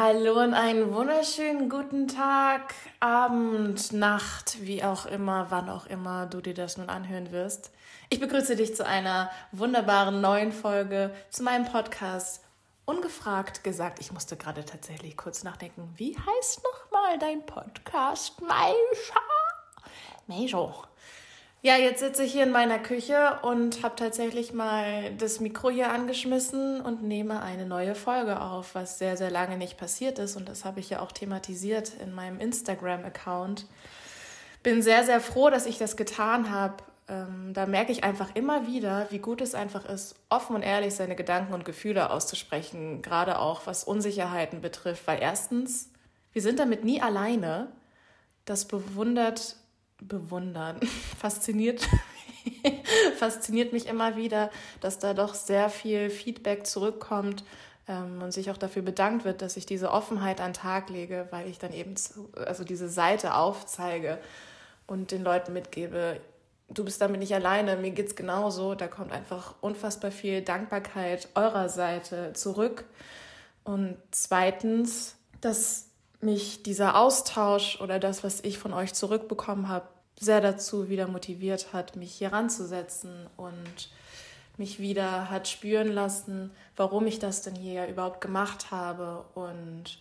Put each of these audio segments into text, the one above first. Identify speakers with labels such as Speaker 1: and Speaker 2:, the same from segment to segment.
Speaker 1: Hallo und einen wunderschönen guten Tag, Abend, Nacht, wie auch immer, wann auch immer du dir das nun anhören wirst. Ich begrüße dich zu einer wunderbaren neuen Folge zu meinem Podcast. Ungefragt gesagt, ich musste gerade tatsächlich kurz nachdenken. Wie heißt nochmal dein Podcast, Meisha? Meijo. Ja, jetzt sitze ich hier in meiner Küche und habe tatsächlich mal das Mikro hier angeschmissen und nehme eine neue Folge auf, was sehr, sehr lange nicht passiert ist. Und das habe ich ja auch thematisiert in meinem Instagram-Account. Bin sehr, sehr froh, dass ich das getan habe. Ähm, da merke ich einfach immer wieder, wie gut es einfach ist, offen und ehrlich seine Gedanken und Gefühle auszusprechen, gerade auch was Unsicherheiten betrifft. Weil erstens, wir sind damit nie alleine. Das bewundert bewundern. Fasziniert, fasziniert mich immer wieder, dass da doch sehr viel Feedback zurückkommt ähm, und sich auch dafür bedankt wird, dass ich diese Offenheit an den Tag lege, weil ich dann eben zu, also diese Seite aufzeige und den Leuten mitgebe, du bist damit nicht alleine, mir geht's genauso. Da kommt einfach unfassbar viel Dankbarkeit eurer Seite zurück. Und zweitens, dass mich dieser Austausch oder das, was ich von euch zurückbekommen habe, sehr dazu wieder motiviert hat, mich hier ranzusetzen und mich wieder hat spüren lassen, warum ich das denn hier überhaupt gemacht habe. Und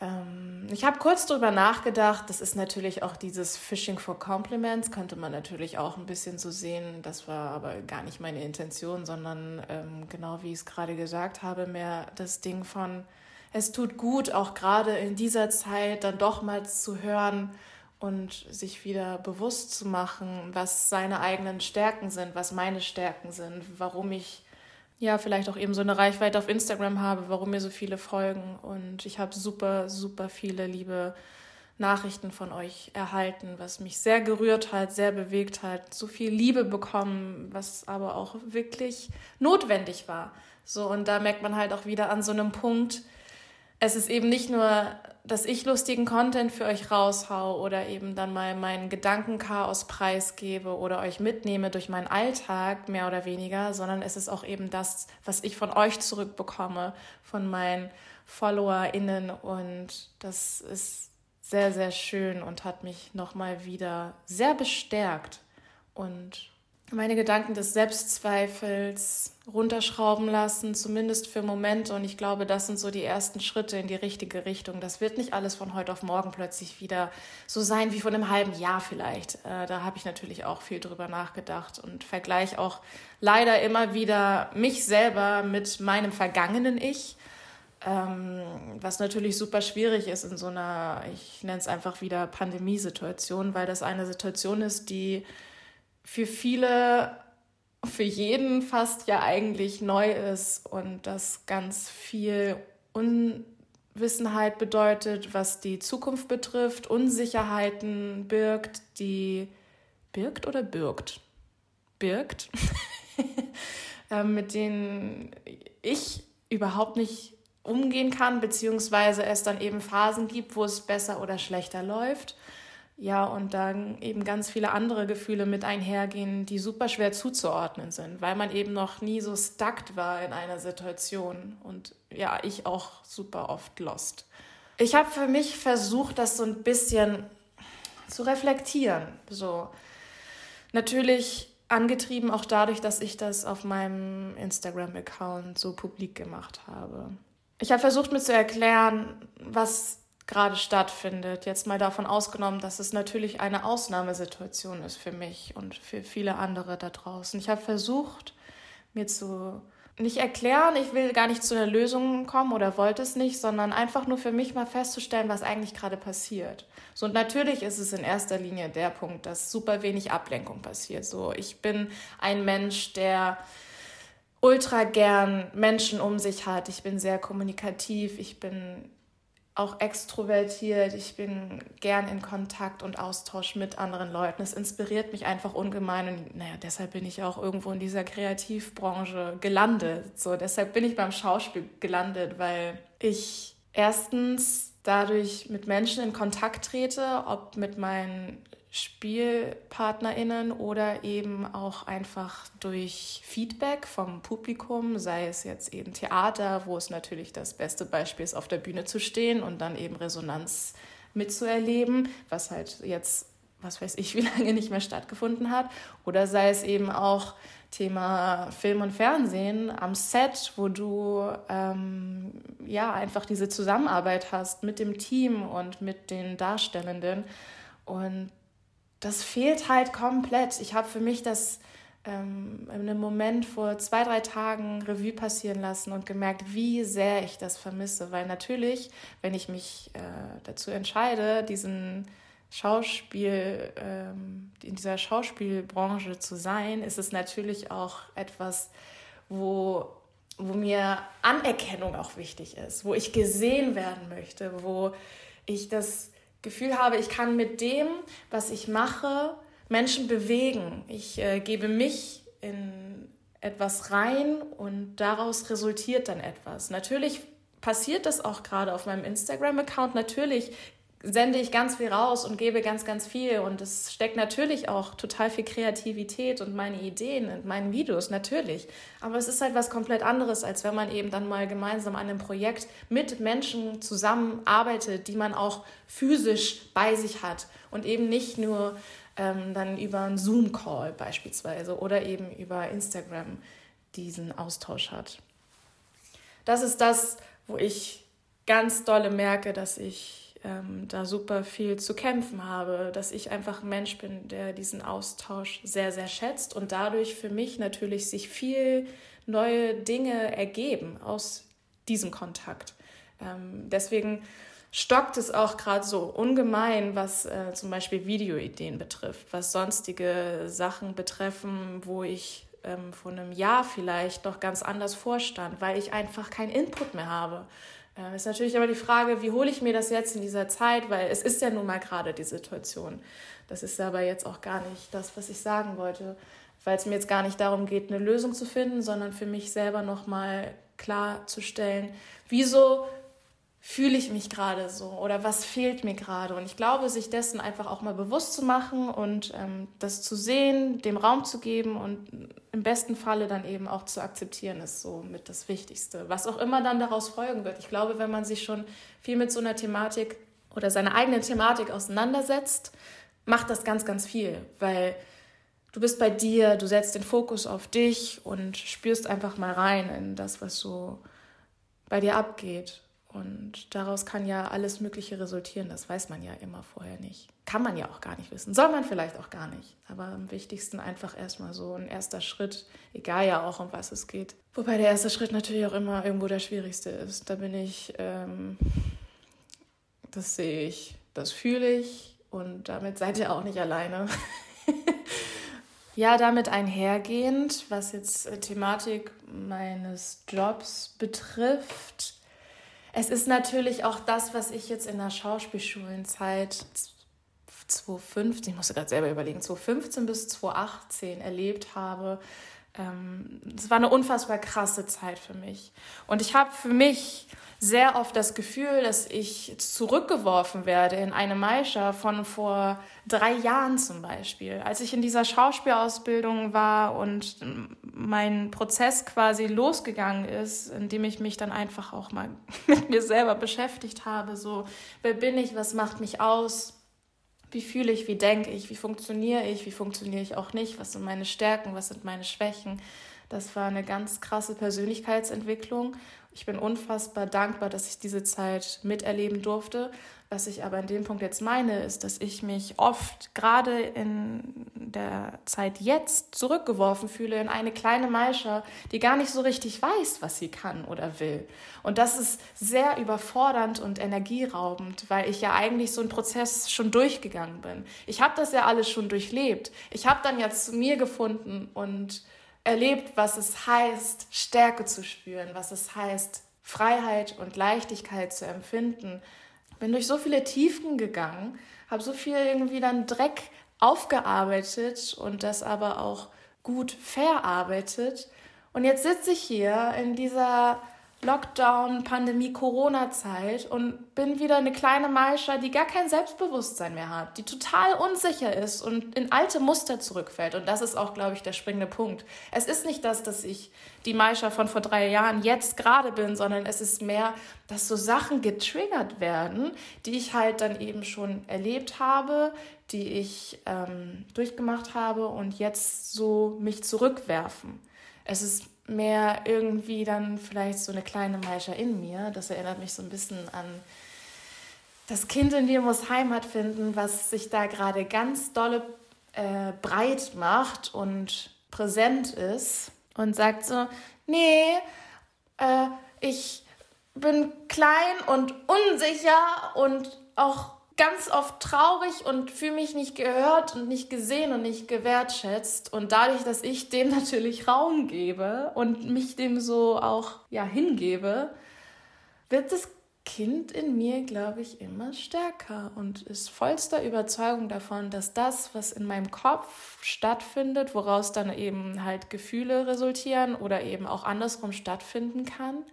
Speaker 1: ähm, ich habe kurz darüber nachgedacht, das ist natürlich auch dieses Fishing for Compliments, könnte man natürlich auch ein bisschen so sehen. Das war aber gar nicht meine Intention, sondern ähm, genau wie ich es gerade gesagt habe, mehr das Ding von, es tut gut, auch gerade in dieser Zeit dann doch mal zu hören und sich wieder bewusst zu machen, was seine eigenen Stärken sind, was meine Stärken sind, warum ich ja vielleicht auch eben so eine Reichweite auf Instagram habe, warum mir so viele folgen und ich habe super, super viele liebe Nachrichten von euch erhalten, was mich sehr gerührt hat, sehr bewegt hat, so viel Liebe bekommen, was aber auch wirklich notwendig war. So und da merkt man halt auch wieder an so einem Punkt, es ist eben nicht nur, dass ich lustigen Content für euch raushau oder eben dann mal meinen Gedankenchaos preisgebe oder euch mitnehme durch meinen Alltag, mehr oder weniger, sondern es ist auch eben das, was ich von euch zurückbekomme, von meinen FollowerInnen. Und das ist sehr, sehr schön und hat mich nochmal wieder sehr bestärkt und meine Gedanken des Selbstzweifels runterschrauben lassen, zumindest für Momente. Und ich glaube, das sind so die ersten Schritte in die richtige Richtung. Das wird nicht alles von heute auf morgen plötzlich wieder so sein wie vor einem halben Jahr vielleicht. Äh, da habe ich natürlich auch viel drüber nachgedacht und vergleiche auch leider immer wieder mich selber mit meinem vergangenen Ich. Ähm, was natürlich super schwierig ist in so einer, ich nenne es einfach wieder Pandemiesituation, weil das eine Situation ist, die für viele, für jeden fast ja eigentlich neu ist und das ganz viel Unwissenheit bedeutet, was die Zukunft betrifft, Unsicherheiten birgt, die birgt oder birgt? Birgt, ähm, mit denen ich überhaupt nicht umgehen kann, beziehungsweise es dann eben Phasen gibt, wo es besser oder schlechter läuft. Ja, und dann eben ganz viele andere Gefühle mit einhergehen, die super schwer zuzuordnen sind, weil man eben noch nie so stuckt war in einer Situation. Und ja, ich auch super oft lost. Ich habe für mich versucht, das so ein bisschen zu reflektieren. So, natürlich angetrieben auch dadurch, dass ich das auf meinem Instagram-Account so publik gemacht habe. Ich habe versucht, mir zu erklären, was gerade stattfindet. Jetzt mal davon ausgenommen, dass es natürlich eine Ausnahmesituation ist für mich und für viele andere da draußen. Ich habe versucht, mir zu nicht erklären, ich will gar nicht zu einer Lösung kommen oder wollte es nicht, sondern einfach nur für mich mal festzustellen, was eigentlich gerade passiert. So und natürlich ist es in erster Linie der Punkt, dass super wenig Ablenkung passiert. So, ich bin ein Mensch, der ultra gern Menschen um sich hat. Ich bin sehr kommunikativ, ich bin auch extrovertiert. Ich bin gern in Kontakt und Austausch mit anderen Leuten. Es inspiriert mich einfach ungemein und naja, deshalb bin ich auch irgendwo in dieser Kreativbranche gelandet. So, deshalb bin ich beim Schauspiel gelandet, weil ich erstens dadurch mit Menschen in Kontakt trete, ob mit meinen SpielpartnerInnen oder eben auch einfach durch Feedback vom Publikum, sei es jetzt eben Theater, wo es natürlich das beste Beispiel ist, auf der Bühne zu stehen und dann eben Resonanz mitzuerleben, was halt jetzt, was weiß ich, wie lange nicht mehr stattgefunden hat, oder sei es eben auch Thema Film und Fernsehen am Set, wo du ähm, ja einfach diese Zusammenarbeit hast mit dem Team und mit den Darstellenden. Und das fehlt halt komplett. Ich habe für mich das ähm, in einem Moment vor zwei, drei Tagen Revue passieren lassen und gemerkt, wie sehr ich das vermisse. Weil natürlich, wenn ich mich äh, dazu entscheide, diesen Schauspiel, ähm, in dieser Schauspielbranche zu sein, ist es natürlich auch etwas, wo, wo mir Anerkennung auch wichtig ist, wo ich gesehen werden möchte, wo ich das Gefühl habe, ich kann mit dem, was ich mache, Menschen bewegen. Ich äh, gebe mich in etwas rein und daraus resultiert dann etwas. Natürlich passiert das auch gerade auf meinem Instagram-Account. Natürlich sende ich ganz viel raus und gebe ganz, ganz viel. Und es steckt natürlich auch total viel Kreativität und meine Ideen in meinen Videos, natürlich. Aber es ist halt was komplett anderes, als wenn man eben dann mal gemeinsam an einem Projekt mit Menschen zusammenarbeitet, die man auch physisch bei sich hat und eben nicht nur ähm, dann über einen Zoom-Call beispielsweise oder eben über Instagram diesen Austausch hat. Das ist das, wo ich ganz dolle merke, dass ich ähm, da super viel zu kämpfen habe, dass ich einfach ein Mensch bin, der diesen Austausch sehr, sehr schätzt und dadurch für mich natürlich sich viel neue Dinge ergeben aus diesem Kontakt. Ähm, deswegen stockt es auch gerade so ungemein, was äh, zum Beispiel Videoideen betrifft, was sonstige Sachen betreffen, wo ich ähm, vor einem Jahr vielleicht noch ganz anders vorstand, weil ich einfach keinen Input mehr habe. Äh, ist natürlich aber die Frage, wie hole ich mir das jetzt in dieser Zeit, weil es ist ja nun mal gerade die Situation. Das ist aber jetzt auch gar nicht das, was ich sagen wollte, weil es mir jetzt gar nicht darum geht, eine Lösung zu finden, sondern für mich selber nochmal klarzustellen, wieso fühle ich mich gerade so oder was fehlt mir gerade. Und ich glaube, sich dessen einfach auch mal bewusst zu machen und ähm, das zu sehen, dem Raum zu geben und im besten Falle dann eben auch zu akzeptieren, ist so mit das Wichtigste. Was auch immer dann daraus folgen wird. Ich glaube, wenn man sich schon viel mit so einer Thematik oder seiner eigenen Thematik auseinandersetzt, macht das ganz, ganz viel, weil du bist bei dir, du setzt den Fokus auf dich und spürst einfach mal rein in das, was so bei dir abgeht. Und daraus kann ja alles Mögliche resultieren. Das weiß man ja immer vorher nicht. Kann man ja auch gar nicht wissen. Soll man vielleicht auch gar nicht. Aber am wichtigsten einfach erstmal so ein erster Schritt, egal ja auch, um was es geht. Wobei der erste Schritt natürlich auch immer irgendwo der schwierigste ist. Da bin ich, ähm, das sehe ich, das fühle ich und damit seid ihr auch nicht alleine. ja, damit einhergehend, was jetzt äh, Thematik meines Jobs betrifft, es ist natürlich auch das, was ich jetzt in der Schauspielschulenzeit 2015, ich musste gerade selber überlegen, 2015 bis 2018 erlebt habe. Ähm, es war eine unfassbar krasse Zeit für mich. Und ich habe für mich sehr oft das Gefühl, dass ich zurückgeworfen werde in eine Maischa von vor drei Jahren zum Beispiel. Als ich in dieser Schauspielausbildung war und mein Prozess quasi losgegangen ist, indem ich mich dann einfach auch mal mit mir selber beschäftigt habe. So, wer bin ich? Was macht mich aus? Wie fühle ich? Wie denke ich? Wie funktioniere ich? Wie funktioniere ich auch nicht? Was sind meine Stärken? Was sind meine Schwächen? Das war eine ganz krasse Persönlichkeitsentwicklung. Ich bin unfassbar dankbar, dass ich diese Zeit miterleben durfte. Was ich aber in dem Punkt jetzt meine, ist, dass ich mich oft gerade in der Zeit jetzt zurückgeworfen fühle in eine kleine Maische, die gar nicht so richtig weiß, was sie kann oder will. Und das ist sehr überfordernd und energieraubend, weil ich ja eigentlich so einen Prozess schon durchgegangen bin. Ich habe das ja alles schon durchlebt. Ich habe dann jetzt zu mir gefunden und erlebt, was es heißt, Stärke zu spüren, was es heißt, Freiheit und Leichtigkeit zu empfinden. Bin durch so viele Tiefen gegangen, habe so viel irgendwie dann Dreck aufgearbeitet und das aber auch gut verarbeitet. Und jetzt sitze ich hier in dieser Lockdown, Pandemie, Corona-Zeit und bin wieder eine kleine Maischa, die gar kein Selbstbewusstsein mehr hat, die total unsicher ist und in alte Muster zurückfällt. Und das ist auch, glaube ich, der springende Punkt. Es ist nicht das, dass ich die Maischa von vor drei Jahren jetzt gerade bin, sondern es ist mehr, dass so Sachen getriggert werden, die ich halt dann eben schon erlebt habe, die ich ähm, durchgemacht habe und jetzt so mich zurückwerfen. Es ist mehr irgendwie dann vielleicht so eine kleine Maischa in mir. Das erinnert mich so ein bisschen an das Kind in dir muss Heimat finden, was sich da gerade ganz dolle äh, breit macht und präsent ist und sagt so, nee, äh, ich bin klein und unsicher und auch ganz oft traurig und fühle mich nicht gehört und nicht gesehen und nicht gewertschätzt. Und dadurch, dass ich dem natürlich Raum gebe und mich dem so auch ja hingebe, wird das Kind in mir, glaube ich, immer stärker und ist vollster Überzeugung davon, dass das, was in meinem Kopf stattfindet, woraus dann eben halt Gefühle resultieren oder eben auch andersrum stattfinden kann,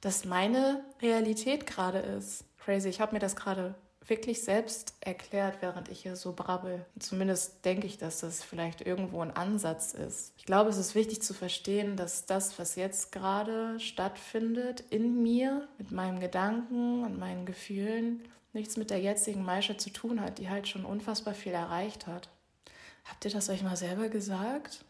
Speaker 1: dass meine Realität gerade ist. Crazy, ich habe mir das gerade wirklich selbst erklärt, während ich hier so brabbel. Zumindest denke ich, dass das vielleicht irgendwo ein Ansatz ist. Ich glaube, es ist wichtig zu verstehen, dass das, was jetzt gerade stattfindet in mir, mit meinem Gedanken und meinen Gefühlen, nichts mit der jetzigen Maische zu tun hat, die halt schon unfassbar viel erreicht hat. Habt ihr das euch mal selber gesagt?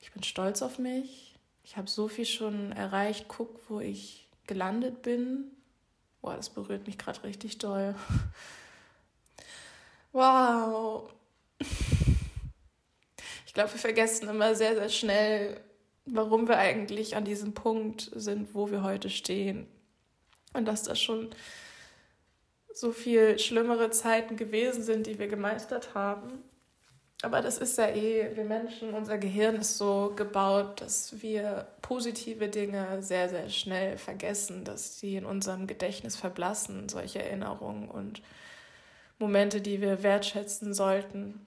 Speaker 1: Ich bin stolz auf mich. Ich habe so viel schon erreicht. Guck, wo ich gelandet bin. Boah, das berührt mich gerade richtig doll. Wow. Ich glaube, wir vergessen immer sehr, sehr schnell, warum wir eigentlich an diesem Punkt sind, wo wir heute stehen. Und dass das schon so viel schlimmere Zeiten gewesen sind, die wir gemeistert haben. Aber das ist ja eh, wir Menschen, unser Gehirn ist so gebaut, dass wir positive Dinge sehr, sehr schnell vergessen, dass sie in unserem Gedächtnis verblassen, solche Erinnerungen und Momente, die wir wertschätzen sollten.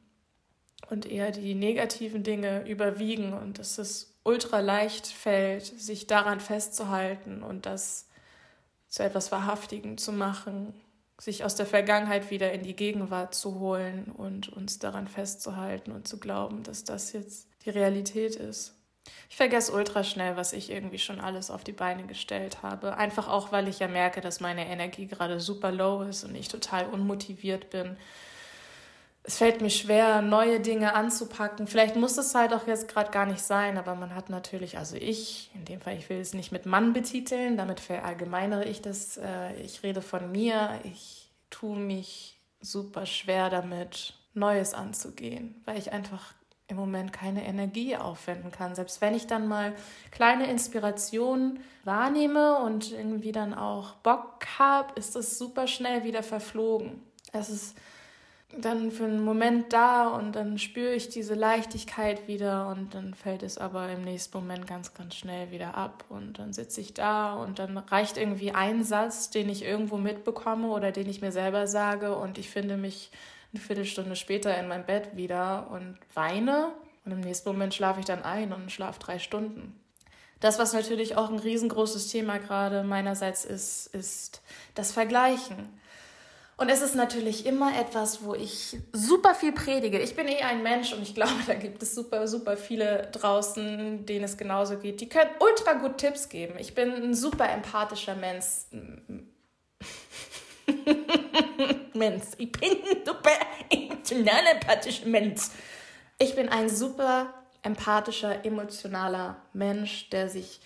Speaker 1: Und eher die negativen Dinge überwiegen und dass es ultra leicht fällt, sich daran festzuhalten und das zu etwas Wahrhaftigem zu machen sich aus der Vergangenheit wieder in die Gegenwart zu holen und uns daran festzuhalten und zu glauben, dass das jetzt die Realität ist. Ich vergesse ultra schnell, was ich irgendwie schon alles auf die Beine gestellt habe. Einfach auch, weil ich ja merke, dass meine Energie gerade super low ist und ich total unmotiviert bin. Es fällt mir schwer, neue Dinge anzupacken. Vielleicht muss es halt auch jetzt gerade gar nicht sein, aber man hat natürlich, also ich, in dem Fall, ich will es nicht mit Mann betiteln, damit verallgemeinere ich das. Äh, ich rede von mir. Ich tue mich super schwer damit, Neues anzugehen, weil ich einfach im Moment keine Energie aufwenden kann. Selbst wenn ich dann mal kleine Inspirationen wahrnehme und irgendwie dann auch Bock habe, ist das super schnell wieder verflogen. Es ist dann für einen Moment da und dann spüre ich diese Leichtigkeit wieder und dann fällt es aber im nächsten Moment ganz, ganz schnell wieder ab und dann sitze ich da und dann reicht irgendwie ein Satz, den ich irgendwo mitbekomme oder den ich mir selber sage und ich finde mich eine Viertelstunde später in meinem Bett wieder und weine und im nächsten Moment schlafe ich dann ein und schlafe drei Stunden. Das, was natürlich auch ein riesengroßes Thema gerade meinerseits ist, ist das Vergleichen. Und es ist natürlich immer etwas, wo ich super viel predige. Ich bin eh ein Mensch und ich glaube, da gibt es super, super viele draußen, denen es genauso geht. Die können ultra gut Tipps geben. Ich bin ein super empathischer Mensch. Mensch. Ich bin ein super emotional empathischer Mensch. Ich bin ein super empathischer, emotionaler Mensch, der sich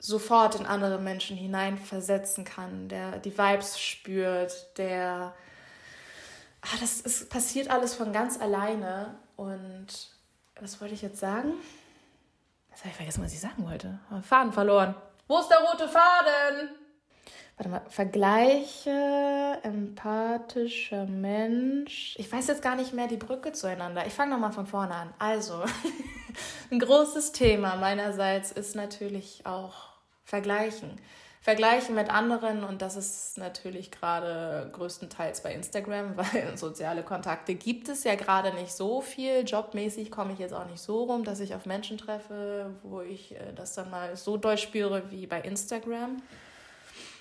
Speaker 1: sofort in andere Menschen hineinversetzen kann, der die Vibes spürt, der ah, das ist, passiert alles von ganz alleine. Und was wollte ich jetzt sagen? Jetzt habe ich vergessen, was ich sagen wollte. Faden verloren. Wo ist der rote Faden? Warte mal, Vergleiche, empathischer Mensch. Ich weiß jetzt gar nicht mehr die Brücke zueinander. Ich fange nochmal von vorne an. Also, ein großes Thema meinerseits ist natürlich auch vergleichen. vergleichen mit anderen und das ist natürlich gerade größtenteils bei Instagram, weil soziale Kontakte gibt es ja gerade nicht so viel. Jobmäßig komme ich jetzt auch nicht so rum, dass ich auf Menschen treffe, wo ich äh, das dann mal so doll spüre wie bei Instagram.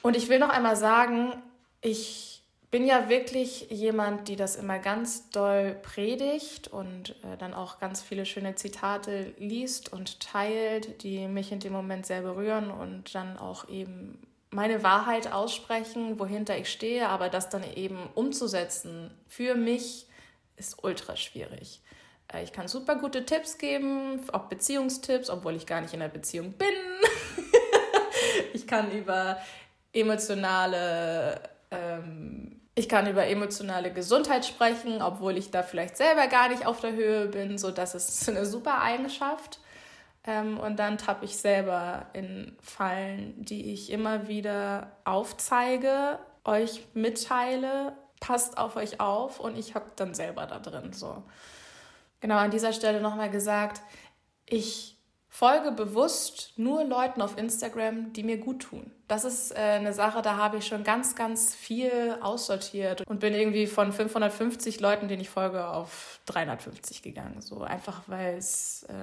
Speaker 1: Und ich will noch einmal sagen, ich bin ja wirklich jemand, die das immer ganz doll predigt und äh, dann auch ganz viele schöne Zitate liest und teilt, die mich in dem Moment sehr berühren und dann auch eben meine Wahrheit aussprechen, wohinter ich stehe, aber das dann eben umzusetzen für mich ist ultra schwierig. Äh, ich kann super gute Tipps geben, auch Beziehungstipps, obwohl ich gar nicht in einer Beziehung bin. ich kann über emotionale ähm, ich kann über emotionale Gesundheit sprechen, obwohl ich da vielleicht selber gar nicht auf der Höhe bin. So, das ist eine super Eigenschaft. Ähm, und dann tappe ich selber in Fallen, die ich immer wieder aufzeige, euch mitteile, passt auf euch auf und ich hocke dann selber da drin. So. Genau an dieser Stelle nochmal gesagt, ich folge bewusst nur Leuten auf Instagram, die mir gut tun das ist äh, eine Sache, da habe ich schon ganz, ganz viel aussortiert und bin irgendwie von 550 Leuten, denen ich folge, auf 350 gegangen. So einfach, weil es äh,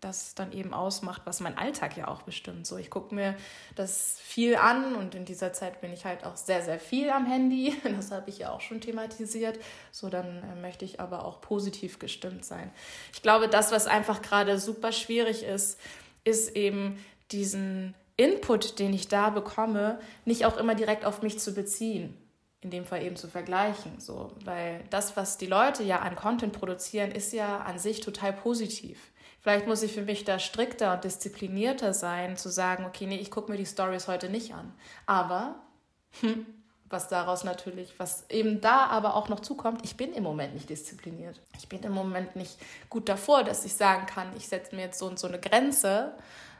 Speaker 1: das dann eben ausmacht, was mein Alltag ja auch bestimmt. So, ich gucke mir das viel an und in dieser Zeit bin ich halt auch sehr, sehr viel am Handy. Das habe ich ja auch schon thematisiert. So, dann äh, möchte ich aber auch positiv gestimmt sein. Ich glaube, das, was einfach gerade super schwierig ist, ist eben diesen Input, den ich da bekomme, nicht auch immer direkt auf mich zu beziehen. In dem Fall eben zu vergleichen. So. Weil das, was die Leute ja an Content produzieren, ist ja an sich total positiv. Vielleicht muss ich für mich da strikter und disziplinierter sein, zu sagen, okay, nee, ich gucke mir die Stories heute nicht an. Aber, hm, was daraus natürlich, was eben da aber auch noch zukommt, ich bin im Moment nicht diszipliniert. Ich bin im Moment nicht gut davor, dass ich sagen kann, ich setze mir jetzt so und so eine Grenze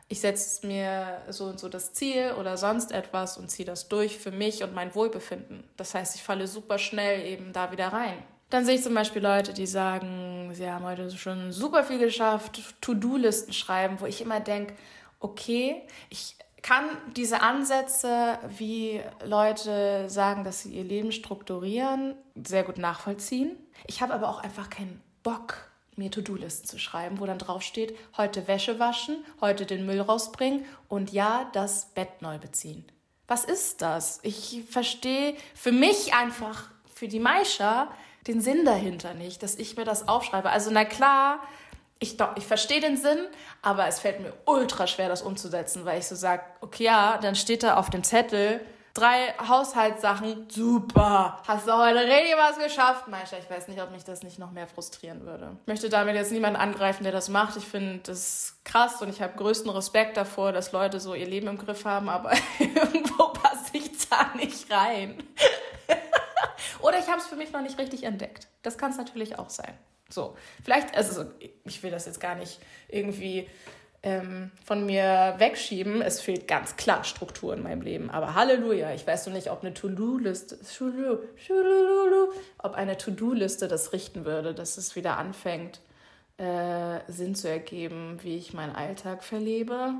Speaker 1: ich setze mir so und so das Ziel oder sonst etwas und ziehe das durch für mich und mein Wohlbefinden. Das heißt, ich falle super schnell eben da wieder rein. Dann sehe ich zum Beispiel Leute, die sagen, sie haben heute schon super viel geschafft, To-Do-Listen schreiben, wo ich immer denke, okay, ich kann diese Ansätze, wie Leute sagen, dass sie ihr Leben strukturieren, sehr gut nachvollziehen. Ich habe aber auch einfach keinen Bock mir To-Do-Listen zu schreiben, wo dann drauf steht, heute Wäsche waschen, heute den Müll rausbringen und ja, das Bett neu beziehen. Was ist das? Ich verstehe für mich einfach, für die Maisha, den Sinn dahinter nicht, dass ich mir das aufschreibe. Also na klar, ich, ich verstehe den Sinn, aber es fällt mir ultra schwer, das umzusetzen, weil ich so sage, okay, ja, dann steht da auf dem Zettel, drei Haushaltssachen, super. Hast du heute richtig was geschafft, Meister? Ich weiß nicht, ob mich das nicht noch mehr frustrieren würde. Ich möchte damit jetzt niemanden angreifen, der das macht. Ich finde das krass und ich habe größten Respekt davor, dass Leute so ihr Leben im Griff haben, aber irgendwo passe ich da nicht rein. Oder ich habe es für mich noch nicht richtig entdeckt. Das kann es natürlich auch sein. So, vielleicht, also ich will das jetzt gar nicht irgendwie ähm, von mir wegschieben. Es fehlt ganz klar Struktur in meinem Leben. Aber Halleluja, ich weiß noch nicht, ob eine To-Do-Liste, ob eine To-Do-Liste das richten würde, dass es wieder anfängt, äh, Sinn zu ergeben, wie ich meinen Alltag verlebe.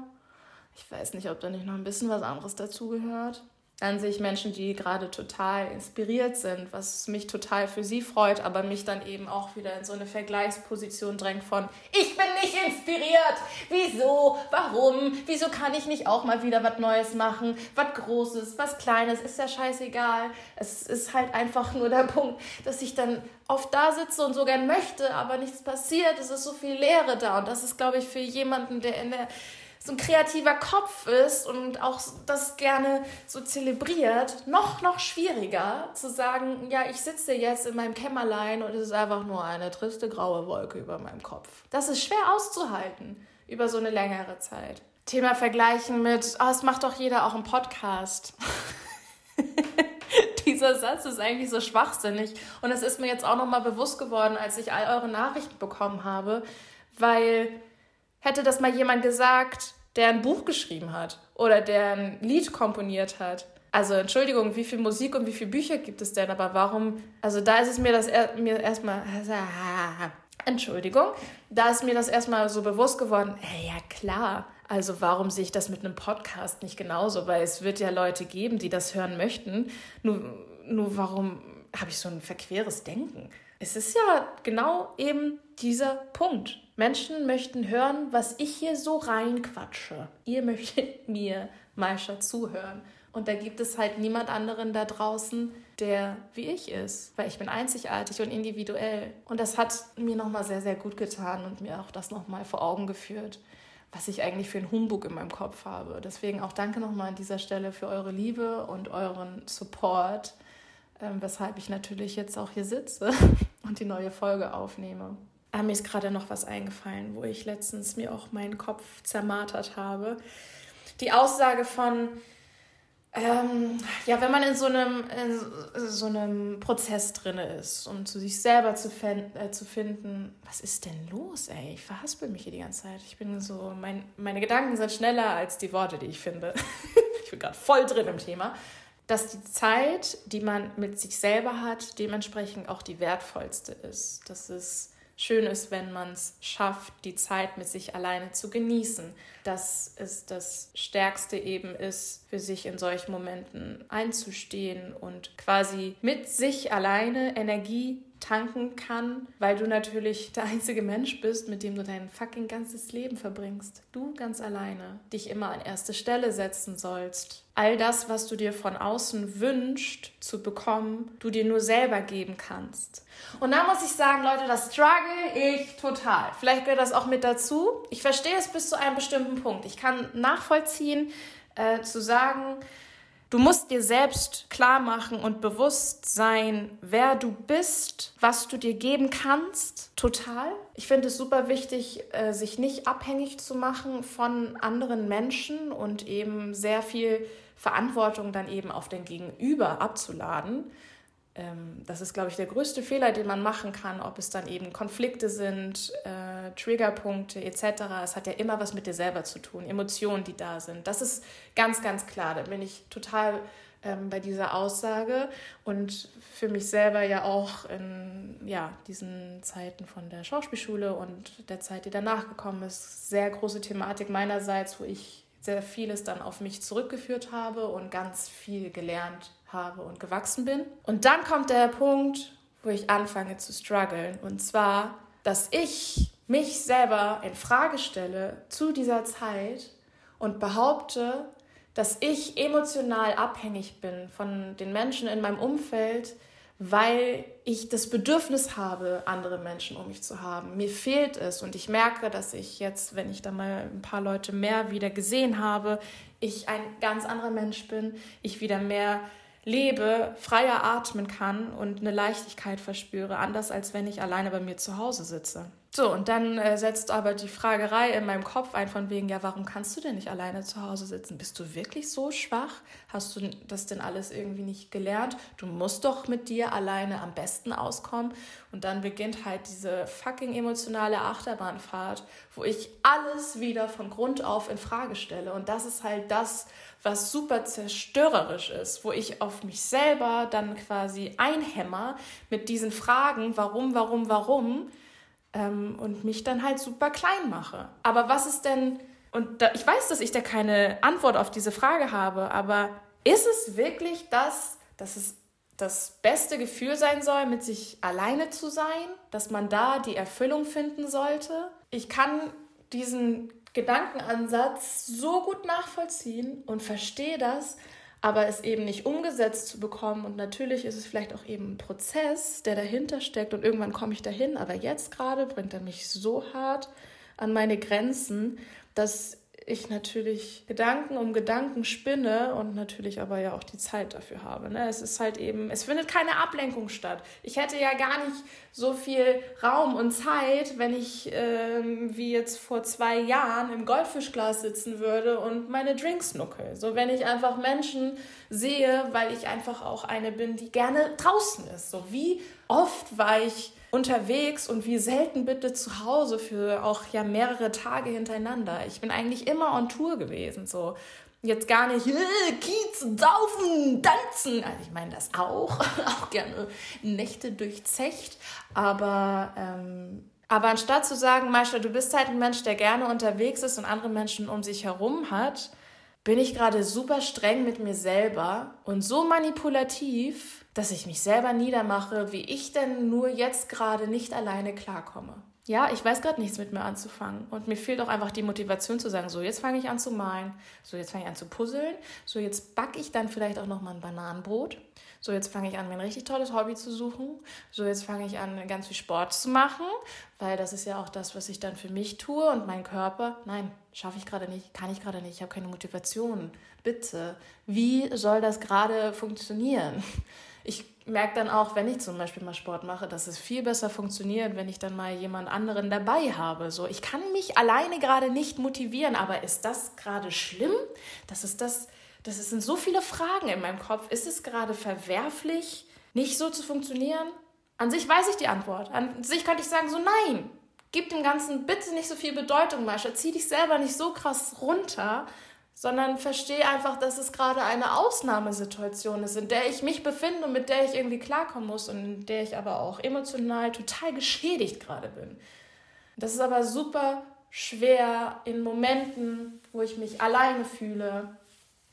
Speaker 1: Ich weiß nicht, ob da nicht noch ein bisschen was anderes dazugehört an sich Menschen, die gerade total inspiriert sind, was mich total für sie freut, aber mich dann eben auch wieder in so eine Vergleichsposition drängt von, ich bin nicht inspiriert, wieso, warum, wieso kann ich nicht auch mal wieder was Neues machen, was Großes, was Kleines, ist ja scheißegal. Es ist halt einfach nur der Punkt, dass ich dann oft da sitze und so gern möchte, aber nichts passiert, es ist so viel Leere da. Und das ist, glaube ich, für jemanden, der in der so ein kreativer Kopf ist und auch das gerne so zelebriert, noch, noch schwieriger zu sagen, ja, ich sitze jetzt in meinem Kämmerlein und es ist einfach nur eine triste graue Wolke über meinem Kopf. Das ist schwer auszuhalten über so eine längere Zeit. Thema vergleichen mit, oh, es macht doch jeder auch einen Podcast. Dieser Satz ist eigentlich so schwachsinnig und es ist mir jetzt auch nochmal bewusst geworden, als ich all eure Nachrichten bekommen habe, weil hätte das mal jemand gesagt, der ein Buch geschrieben hat oder der ein Lied komponiert hat. Also Entschuldigung, wie viel Musik und wie viele Bücher gibt es denn? Aber warum? Also da ist es mir das er, mir erstmal Entschuldigung, da ist mir das erstmal so bewusst geworden. Hey, ja klar. Also warum sehe ich das mit einem Podcast nicht genauso? Weil es wird ja Leute geben, die das hören möchten. Nur, nur warum habe ich so ein verqueres Denken? Es ist ja genau eben dieser Punkt. Menschen möchten hören, was ich hier so reinquatsche. Ihr möchtet mir, Maisha, zuhören. Und da gibt es halt niemand anderen da draußen, der wie ich ist, weil ich bin einzigartig und individuell. Und das hat mir nochmal sehr, sehr gut getan und mir auch das nochmal vor Augen geführt, was ich eigentlich für einen Humbug in meinem Kopf habe. Deswegen auch danke nochmal an dieser Stelle für eure Liebe und euren Support, ähm, weshalb ich natürlich jetzt auch hier sitze und die neue Folge aufnehme. Aber mir ist gerade noch was eingefallen, wo ich letztens mir auch meinen Kopf zermartert habe. Die Aussage von, ähm, ja, wenn man in so einem, in so einem Prozess drin ist, um zu sich selber zu, äh, zu finden, was ist denn los, ey? Ich verhaspel mich hier die ganze Zeit. Ich bin so, mein, meine Gedanken sind schneller als die Worte, die ich finde. ich bin gerade voll drin im Thema. Dass die Zeit, die man mit sich selber hat, dementsprechend auch die wertvollste ist. Dass es schön ist, wenn man es schafft, die Zeit mit sich alleine zu genießen. Dass es das Stärkste eben ist, für sich in solchen Momenten einzustehen und quasi mit sich alleine Energie tanken kann, weil du natürlich der einzige Mensch bist, mit dem du dein fucking ganzes Leben verbringst. Du ganz alleine, dich immer an erste Stelle setzen sollst. All das, was du dir von außen wünscht zu bekommen, du dir nur selber geben kannst. Und da muss ich sagen, Leute, das struggle ich total. Vielleicht gehört das auch mit dazu. Ich verstehe es bis zu einem bestimmten Punkt. Ich kann nachvollziehen, äh, zu sagen, Du musst dir selbst klar machen und bewusst sein, wer du bist, was du dir geben kannst. Total. Ich finde es super wichtig, äh, sich nicht abhängig zu machen von anderen Menschen und eben sehr viel Verantwortung dann eben auf den Gegenüber abzuladen. Ähm, das ist, glaube ich, der größte Fehler, den man machen kann, ob es dann eben Konflikte sind, äh, Triggerpunkte etc. Es hat ja immer was mit dir selber zu tun, Emotionen, die da sind. Das ist ganz, ganz klar. Da bin ich total ähm, bei dieser Aussage und für mich selber ja auch in ja, diesen Zeiten von der Schauspielschule und der Zeit, die danach gekommen ist, sehr große Thematik meinerseits, wo ich sehr vieles dann auf mich zurückgeführt habe und ganz viel gelernt habe und gewachsen bin. Und dann kommt der Punkt, wo ich anfange zu strugglen. Und zwar, dass ich mich selber in Frage stelle zu dieser Zeit und behaupte, dass ich emotional abhängig bin von den Menschen in meinem Umfeld, weil ich das Bedürfnis habe, andere Menschen um mich zu haben. Mir fehlt es und ich merke, dass ich jetzt, wenn ich da mal ein paar Leute mehr wieder gesehen habe, ich ein ganz anderer Mensch bin, ich wieder mehr lebe, freier atmen kann und eine Leichtigkeit verspüre, anders als wenn ich alleine bei mir zu Hause sitze. So, und dann äh, setzt aber die Fragerei in meinem Kopf ein von wegen, ja, warum kannst du denn nicht alleine zu Hause sitzen? Bist du wirklich so schwach? Hast du das denn alles irgendwie nicht gelernt? Du musst doch mit dir alleine am besten auskommen. Und dann beginnt halt diese fucking emotionale Achterbahnfahrt, wo ich alles wieder von Grund auf in Frage stelle. Und das ist halt das, was super zerstörerisch ist, wo ich auf mich selber dann quasi einhämmer mit diesen Fragen, warum, warum, warum ähm, und mich dann halt super klein mache. Aber was ist denn, und da, ich weiß, dass ich da keine Antwort auf diese Frage habe, aber ist es wirklich das, dass es das beste Gefühl sein soll, mit sich alleine zu sein, dass man da die Erfüllung finden sollte? Ich kann diesen Gedankenansatz so gut nachvollziehen und verstehe das, aber es eben nicht umgesetzt zu bekommen. Und natürlich ist es vielleicht auch eben ein Prozess, der dahinter steckt und irgendwann komme ich dahin. Aber jetzt gerade bringt er mich so hart an meine Grenzen, dass ich natürlich Gedanken um Gedanken spinne und natürlich aber ja auch die Zeit dafür habe. Ne? Es ist halt eben, es findet keine Ablenkung statt. Ich hätte ja gar nicht so viel Raum und Zeit, wenn ich ähm, wie jetzt vor zwei Jahren im Goldfischglas sitzen würde und meine Drinks nuckel. So wenn ich einfach Menschen sehe, weil ich einfach auch eine bin, die gerne draußen ist. So wie oft war ich unterwegs und wie selten bitte zu Hause für auch ja mehrere Tage hintereinander. Ich bin eigentlich immer on Tour gewesen, so jetzt gar nicht äh, Kiez, saufen, tanzen. Also ich meine das auch, auch gerne Nächte durchzecht, aber ähm, Aber anstatt zu sagen, Meister, du bist halt ein Mensch, der gerne unterwegs ist und andere Menschen um sich herum hat, bin ich gerade super streng mit mir selber und so manipulativ, dass ich mich selber niedermache, wie ich denn nur jetzt gerade nicht alleine klarkomme. Ja, ich weiß gerade nichts mit mir anzufangen. Und mir fehlt auch einfach die Motivation zu sagen, so jetzt fange ich an zu malen, so jetzt fange ich an zu puzzeln, so jetzt backe ich dann vielleicht auch noch mal ein Bananenbrot so, jetzt fange ich an, mir ein richtig tolles Hobby zu suchen. So, jetzt fange ich an, ganz viel Sport zu machen, weil das ist ja auch das, was ich dann für mich tue und mein Körper. Nein, schaffe ich gerade nicht, kann ich gerade nicht, ich habe keine Motivation. Bitte, wie soll das gerade funktionieren? Ich merke dann auch, wenn ich zum Beispiel mal Sport mache, dass es viel besser funktioniert, wenn ich dann mal jemand anderen dabei habe. So, ich kann mich alleine gerade nicht motivieren, aber ist das gerade schlimm? Das ist das das sind so viele Fragen in meinem Kopf. Ist es gerade verwerflich, nicht so zu funktionieren? An sich weiß ich die Antwort. An sich könnte ich sagen, so nein. Gib dem Ganzen bitte nicht so viel Bedeutung, Mascha. Zieh dich selber nicht so krass runter, sondern verstehe einfach, dass es gerade eine Ausnahmesituation ist, in der ich mich befinde und mit der ich irgendwie klarkommen muss und in der ich aber auch emotional total geschädigt gerade bin. Das ist aber super schwer in Momenten, wo ich mich alleine fühle,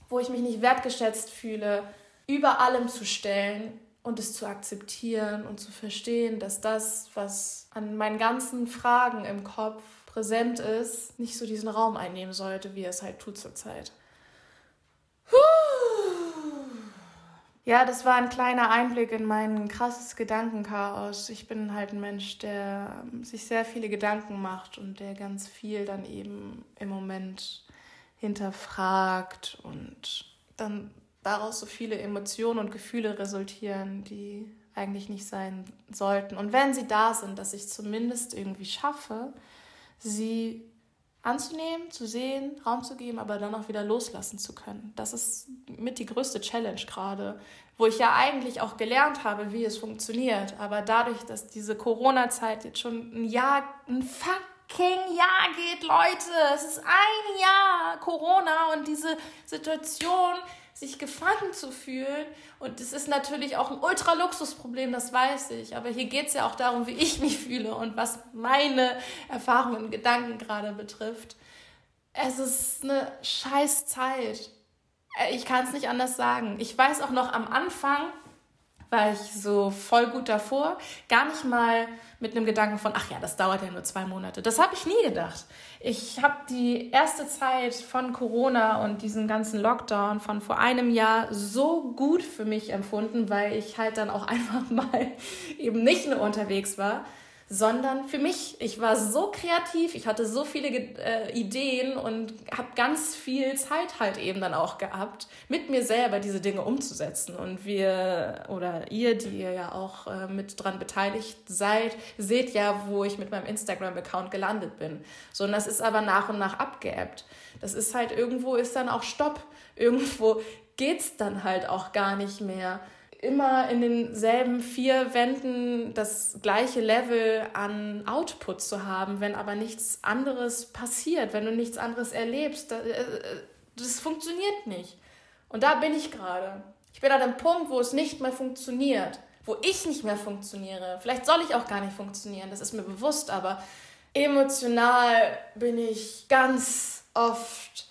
Speaker 1: wo ich mich nicht wertgeschätzt fühle, über allem zu stellen und es zu akzeptieren und zu verstehen, dass das, was an meinen ganzen Fragen im Kopf präsent ist, nicht so diesen Raum einnehmen sollte, wie es halt tut zurzeit. Ja, das war ein kleiner Einblick in mein krasses Gedankenchaos. Ich bin halt ein Mensch, der sich sehr viele Gedanken macht und der ganz viel dann eben im Moment hinterfragt und dann daraus so viele Emotionen und Gefühle resultieren, die eigentlich nicht sein sollten. Und wenn sie da sind, dass ich zumindest irgendwie schaffe, sie anzunehmen, zu sehen, Raum zu geben, aber dann auch wieder loslassen zu können. Das ist mit die größte Challenge gerade, wo ich ja eigentlich auch gelernt habe, wie es funktioniert. Aber dadurch, dass diese Corona-Zeit jetzt schon ein Jahr, ein fucking Jahr geht, Leute. Es ist ein Jahr Corona und diese Situation, sich gefangen zu fühlen. Und es ist natürlich auch ein Ultra-Luxusproblem, das weiß ich. Aber hier geht es ja auch darum, wie ich mich fühle und was meine Erfahrungen und Gedanken gerade betrifft. Es ist eine scheiß Zeit. Äh, ich kann es nicht anders sagen. Ich weiß auch noch am Anfang, war ich so voll gut davor. Gar nicht mal mit einem Gedanken von, ach ja, das dauert ja nur zwei Monate. Das habe ich nie gedacht. Ich habe die erste Zeit von Corona und diesen ganzen Lockdown von vor einem Jahr so gut für mich empfunden, weil ich halt dann auch einfach mal eben nicht nur unterwegs war, sondern für mich. Ich war so kreativ, ich hatte so viele äh, Ideen und habe ganz viel Zeit halt eben dann auch gehabt, mit mir selber diese Dinge umzusetzen. Und wir oder ihr, die ihr ja auch äh, mit dran beteiligt seid, seht ja, wo ich mit meinem Instagram-Account gelandet bin. So, und das ist aber nach und nach abgeebbt. Das ist halt irgendwo ist dann auch Stopp. Irgendwo geht's dann halt auch gar nicht mehr immer in denselben vier Wänden das gleiche Level an Output zu haben, wenn aber nichts anderes passiert, wenn du nichts anderes erlebst. Das, äh, das funktioniert nicht. Und da bin ich gerade. Ich bin an einem Punkt, wo es nicht mehr funktioniert, wo ich nicht mehr funktioniere. Vielleicht soll ich auch gar nicht funktionieren, das ist mir bewusst, aber emotional bin ich ganz oft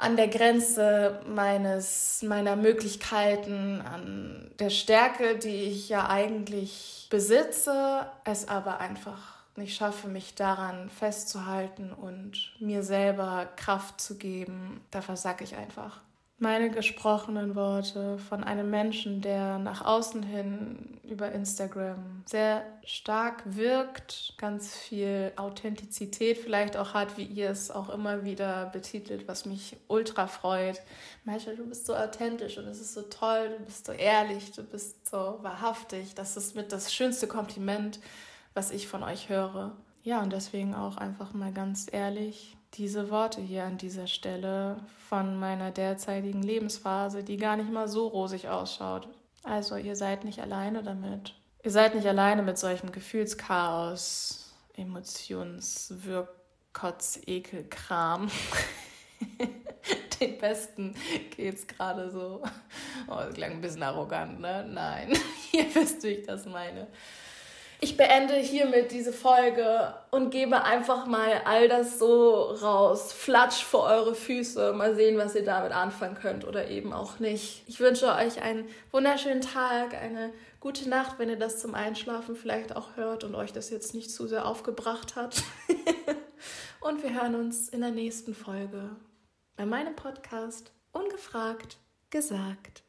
Speaker 1: an der Grenze meines, meiner Möglichkeiten, an der Stärke, die ich ja eigentlich besitze, es aber einfach nicht schaffe, mich daran festzuhalten und mir selber Kraft zu geben, da versacke ich einfach meine gesprochenen Worte von einem Menschen, der nach außen hin über Instagram sehr stark wirkt, ganz viel Authentizität vielleicht auch hat, wie ihr es auch immer wieder betitelt, was mich ultra freut. Michael, du bist so authentisch und es ist so toll, du bist so ehrlich, du bist so wahrhaftig. Das ist mit das schönste Kompliment, was ich von euch höre. Ja, und deswegen auch einfach mal ganz ehrlich, diese Worte hier an dieser Stelle von meiner derzeitigen Lebensphase, die gar nicht mal so rosig ausschaut. Also ihr seid nicht alleine damit. Ihr seid nicht alleine mit solchem Gefühlschaos, Emotionswirkkotz, Ekelkram. Den Besten geht's gerade so. Oh, das klang ein bisschen arrogant, ne? Nein, ihr wisst, wie ich das meine. Ich beende hiermit diese Folge und gebe einfach mal all das so raus. Flatsch vor eure Füße. Mal sehen, was ihr damit anfangen könnt oder eben auch nicht. Ich wünsche euch einen wunderschönen Tag, eine gute Nacht, wenn ihr das zum Einschlafen vielleicht auch hört und euch das jetzt nicht zu sehr aufgebracht hat. und wir hören uns in der nächsten Folge bei meinem Podcast Ungefragt gesagt.